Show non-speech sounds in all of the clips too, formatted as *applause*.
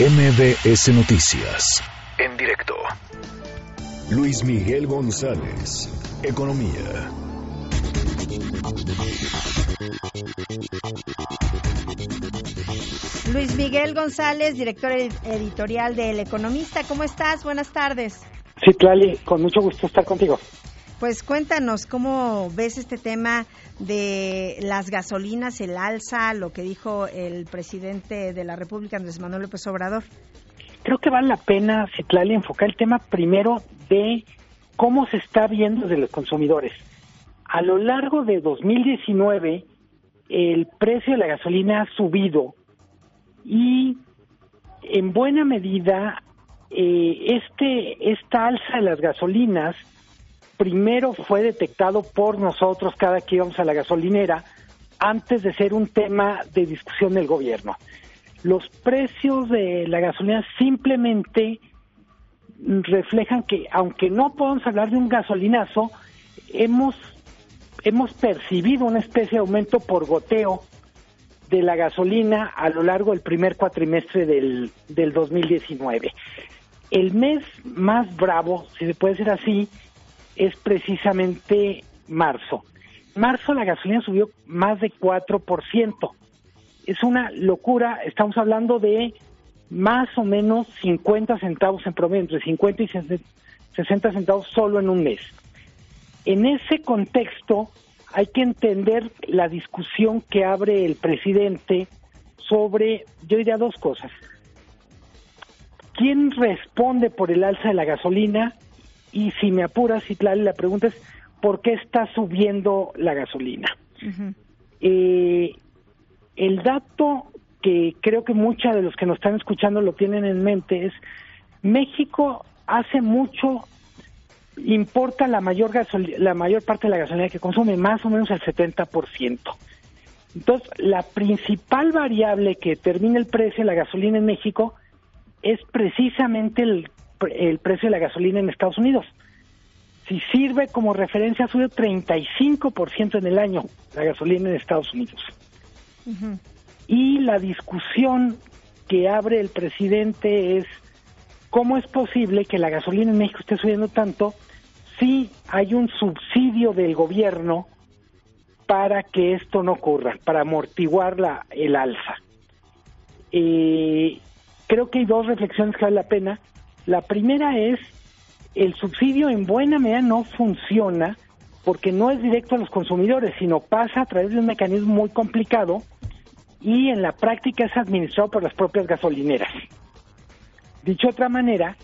MBS Noticias. En directo. Luis Miguel González. Economía. Luis Miguel González, director editorial de El Economista. ¿Cómo estás? Buenas tardes. Sí, Clali, con mucho gusto estar contigo. Pues cuéntanos cómo ves este tema de las gasolinas, el alza, lo que dijo el presidente de la República, Andrés Manuel López Obrador. Creo que vale la pena, Citlali, enfocar el tema primero de cómo se está viendo desde los consumidores. A lo largo de 2019, el precio de la gasolina ha subido y en buena medida eh, este esta alza de las gasolinas primero fue detectado por nosotros cada que íbamos a la gasolinera antes de ser un tema de discusión del gobierno. Los precios de la gasolina simplemente reflejan que, aunque no podemos hablar de un gasolinazo, hemos, hemos percibido una especie de aumento por goteo de la gasolina a lo largo del primer cuatrimestre del, del 2019. El mes más bravo, si se puede decir así, es precisamente marzo. Marzo la gasolina subió más de 4%. Es una locura, estamos hablando de más o menos 50 centavos en promedio, entre 50 y 60 centavos solo en un mes. En ese contexto hay que entender la discusión que abre el presidente sobre, yo diría dos cosas. ¿Quién responde por el alza de la gasolina y si me apuras, Citlali, la pregunta es, ¿por qué está subiendo la gasolina? Eh, el dato que creo que muchos de los que nos están escuchando lo tienen en mente es, México hace mucho importa la mayor la mayor parte de la gasolina que consume, más o menos el 70%. Entonces, la principal variable que determina el precio de la gasolina en México es precisamente el el precio de la gasolina en Estados Unidos. Si sirve como referencia, ha subido 35% en el año la gasolina en Estados Unidos. Y la discusión que abre el presidente es cómo es posible que la gasolina en México esté subiendo tanto si hay un subsidio del gobierno para que esto no ocurra, para amortiguar la, el alza. Eh, creo que hay dos reflexiones que vale la pena. La primera es, el subsidio en buena medida no funciona porque no es directo a los consumidores, sino pasa a través de un mecanismo muy complicado y en la práctica es administrado por las propias gasolineras. Dicho de otra manera,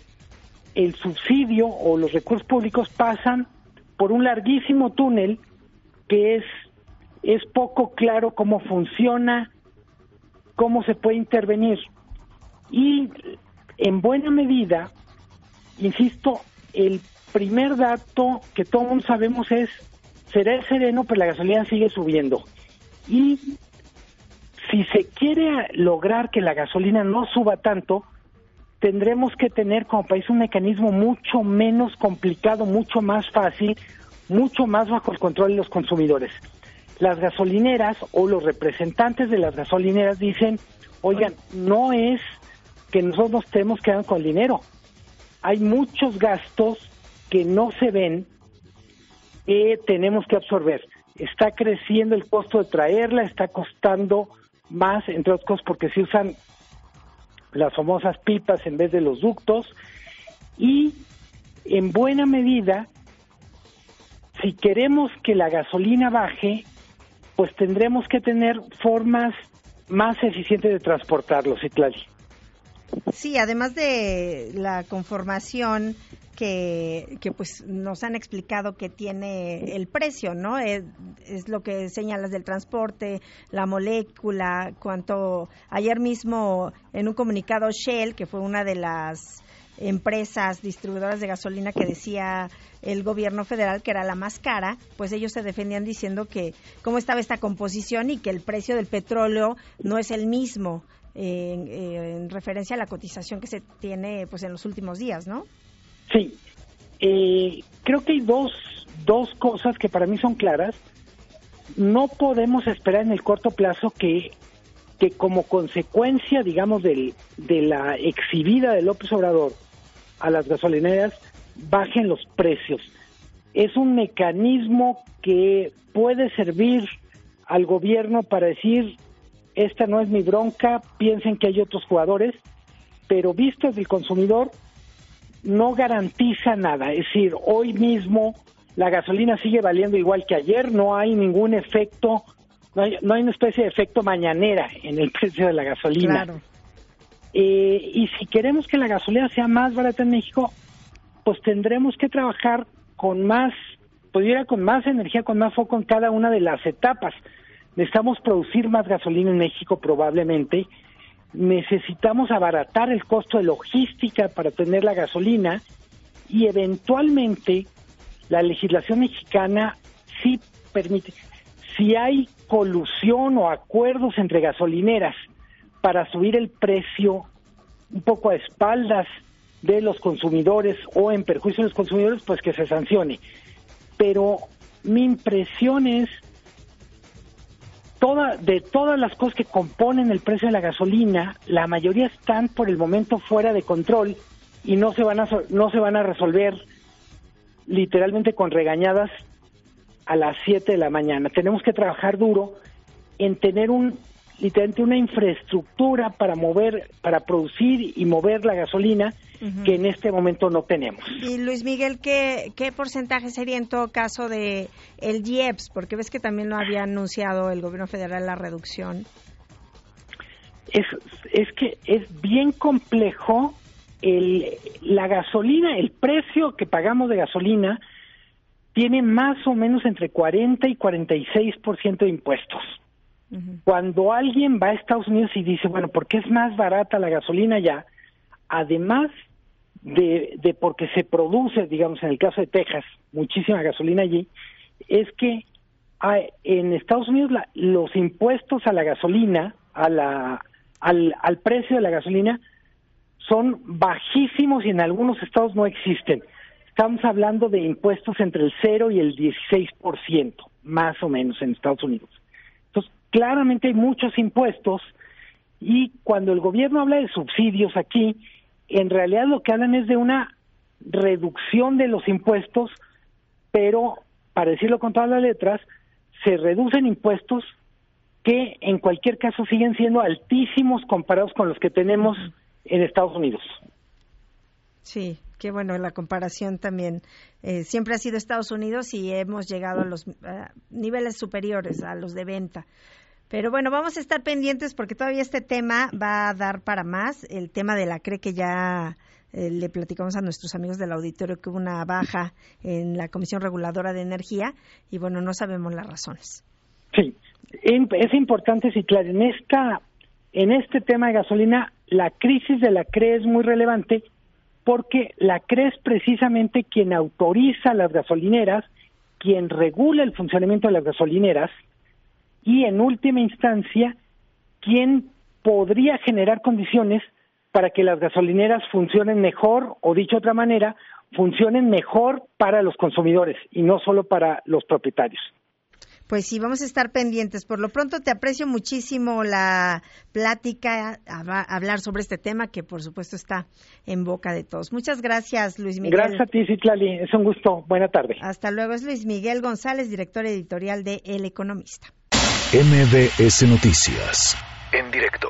el subsidio o los recursos públicos pasan por un larguísimo túnel que es, es poco claro cómo funciona, cómo se puede intervenir. Y en buena medida, insisto, el primer dato que todos sabemos es, será sereno, pero la gasolina sigue subiendo. Y si se quiere lograr que la gasolina no suba tanto, tendremos que tener como país un mecanismo mucho menos complicado, mucho más fácil, mucho más bajo el control de los consumidores. Las gasolineras o los representantes de las gasolineras dicen, oigan, no es que nosotros nos tenemos que dar con el dinero. Hay muchos gastos que no se ven que tenemos que absorber. Está creciendo el costo de traerla, está costando más, entre otras cosas, porque se usan las famosas pipas en vez de los ductos y en buena medida, si queremos que la gasolina baje, pues tendremos que tener formas más eficientes de transportarlo, Citlali. Sí, además de la conformación que, que, pues nos han explicado que tiene el precio, ¿no? Es, es, lo que señalas del transporte, la molécula, cuanto ayer mismo en un comunicado Shell, que fue una de las empresas distribuidoras de gasolina que decía el gobierno federal que era la más cara, pues ellos se defendían diciendo que cómo estaba esta composición y que el precio del petróleo no es el mismo en, referencia a la cotización que se tiene pues en los últimos días, ¿no? Sí, eh, creo que hay dos, dos cosas que para mí son claras. No podemos esperar en el corto plazo que que como consecuencia, digamos, del, de la exhibida de López Obrador a las gasolineras, bajen los precios. Es un mecanismo que puede servir al gobierno para decir, esta no es mi bronca, piensen que hay otros jugadores, pero visto del consumidor, no garantiza nada. Es decir, hoy mismo la gasolina sigue valiendo igual que ayer, no hay ningún efecto, no hay, no hay una especie de efecto mañanera en el *laughs* precio de la gasolina. Claro. Eh, y si queremos que la gasolina sea más barata en México, pues tendremos que trabajar con más, pudiera con más energía, con más foco en cada una de las etapas. Necesitamos producir más gasolina en México probablemente, necesitamos abaratar el costo de logística para tener la gasolina y eventualmente la legislación mexicana sí permite, si hay colusión o acuerdos entre gasolineras para subir el precio un poco a espaldas de los consumidores o en perjuicio de los consumidores, pues que se sancione. Pero mi impresión es toda, de todas las cosas que componen el precio de la gasolina, la mayoría están por el momento fuera de control y no se van a, no se van a resolver literalmente con regañadas a las 7 de la mañana. Tenemos que trabajar duro en tener un literalmente una infraestructura para mover, para producir y mover la gasolina que en este momento no tenemos. Y Luis Miguel, ¿qué, ¿qué porcentaje sería en todo caso de el IEPS? Porque ves que también no había anunciado el gobierno federal la reducción. Es, es que es bien complejo el, la gasolina, el precio que pagamos de gasolina tiene más o menos entre 40 y 46% de impuestos. Cuando alguien va a Estados Unidos y dice, bueno, ¿por qué es más barata la gasolina ya? Además de, de porque se produce, digamos, en el caso de Texas, muchísima gasolina allí, es que hay, en Estados Unidos los impuestos a la gasolina, a la, al, al precio de la gasolina, son bajísimos y en algunos estados no existen. Estamos hablando de impuestos entre el 0 y el 16%, más o menos en Estados Unidos. Claramente hay muchos impuestos y cuando el gobierno habla de subsidios aquí, en realidad lo que hablan es de una reducción de los impuestos, pero, para decirlo con todas las letras, se reducen impuestos que en cualquier caso siguen siendo altísimos comparados con los que tenemos en Estados Unidos. Sí, qué bueno, la comparación también. Eh, siempre ha sido Estados Unidos y hemos llegado a los niveles superiores, a los de venta. Pero bueno, vamos a estar pendientes porque todavía este tema va a dar para más. El tema de la CRE que ya eh, le platicamos a nuestros amigos del auditorio que hubo una baja en la Comisión Reguladora de Energía y bueno, no sabemos las razones. Sí, es importante claro, en esta en este tema de gasolina la crisis de la CRE es muy relevante porque la CRE es precisamente quien autoriza las gasolineras, quien regula el funcionamiento de las gasolineras y en última instancia quien podría generar condiciones para que las gasolineras funcionen mejor o dicho de otra manera, funcionen mejor para los consumidores y no solo para los propietarios. Pues sí, vamos a estar pendientes. Por lo pronto te aprecio muchísimo la plática, a, hablar sobre este tema que por supuesto está en boca de todos. Muchas gracias, Luis Miguel. Gracias a ti, Citlali. Es un gusto. Buena tarde. Hasta luego. Es Luis Miguel González, director editorial de El Economista. MBS Noticias, en directo.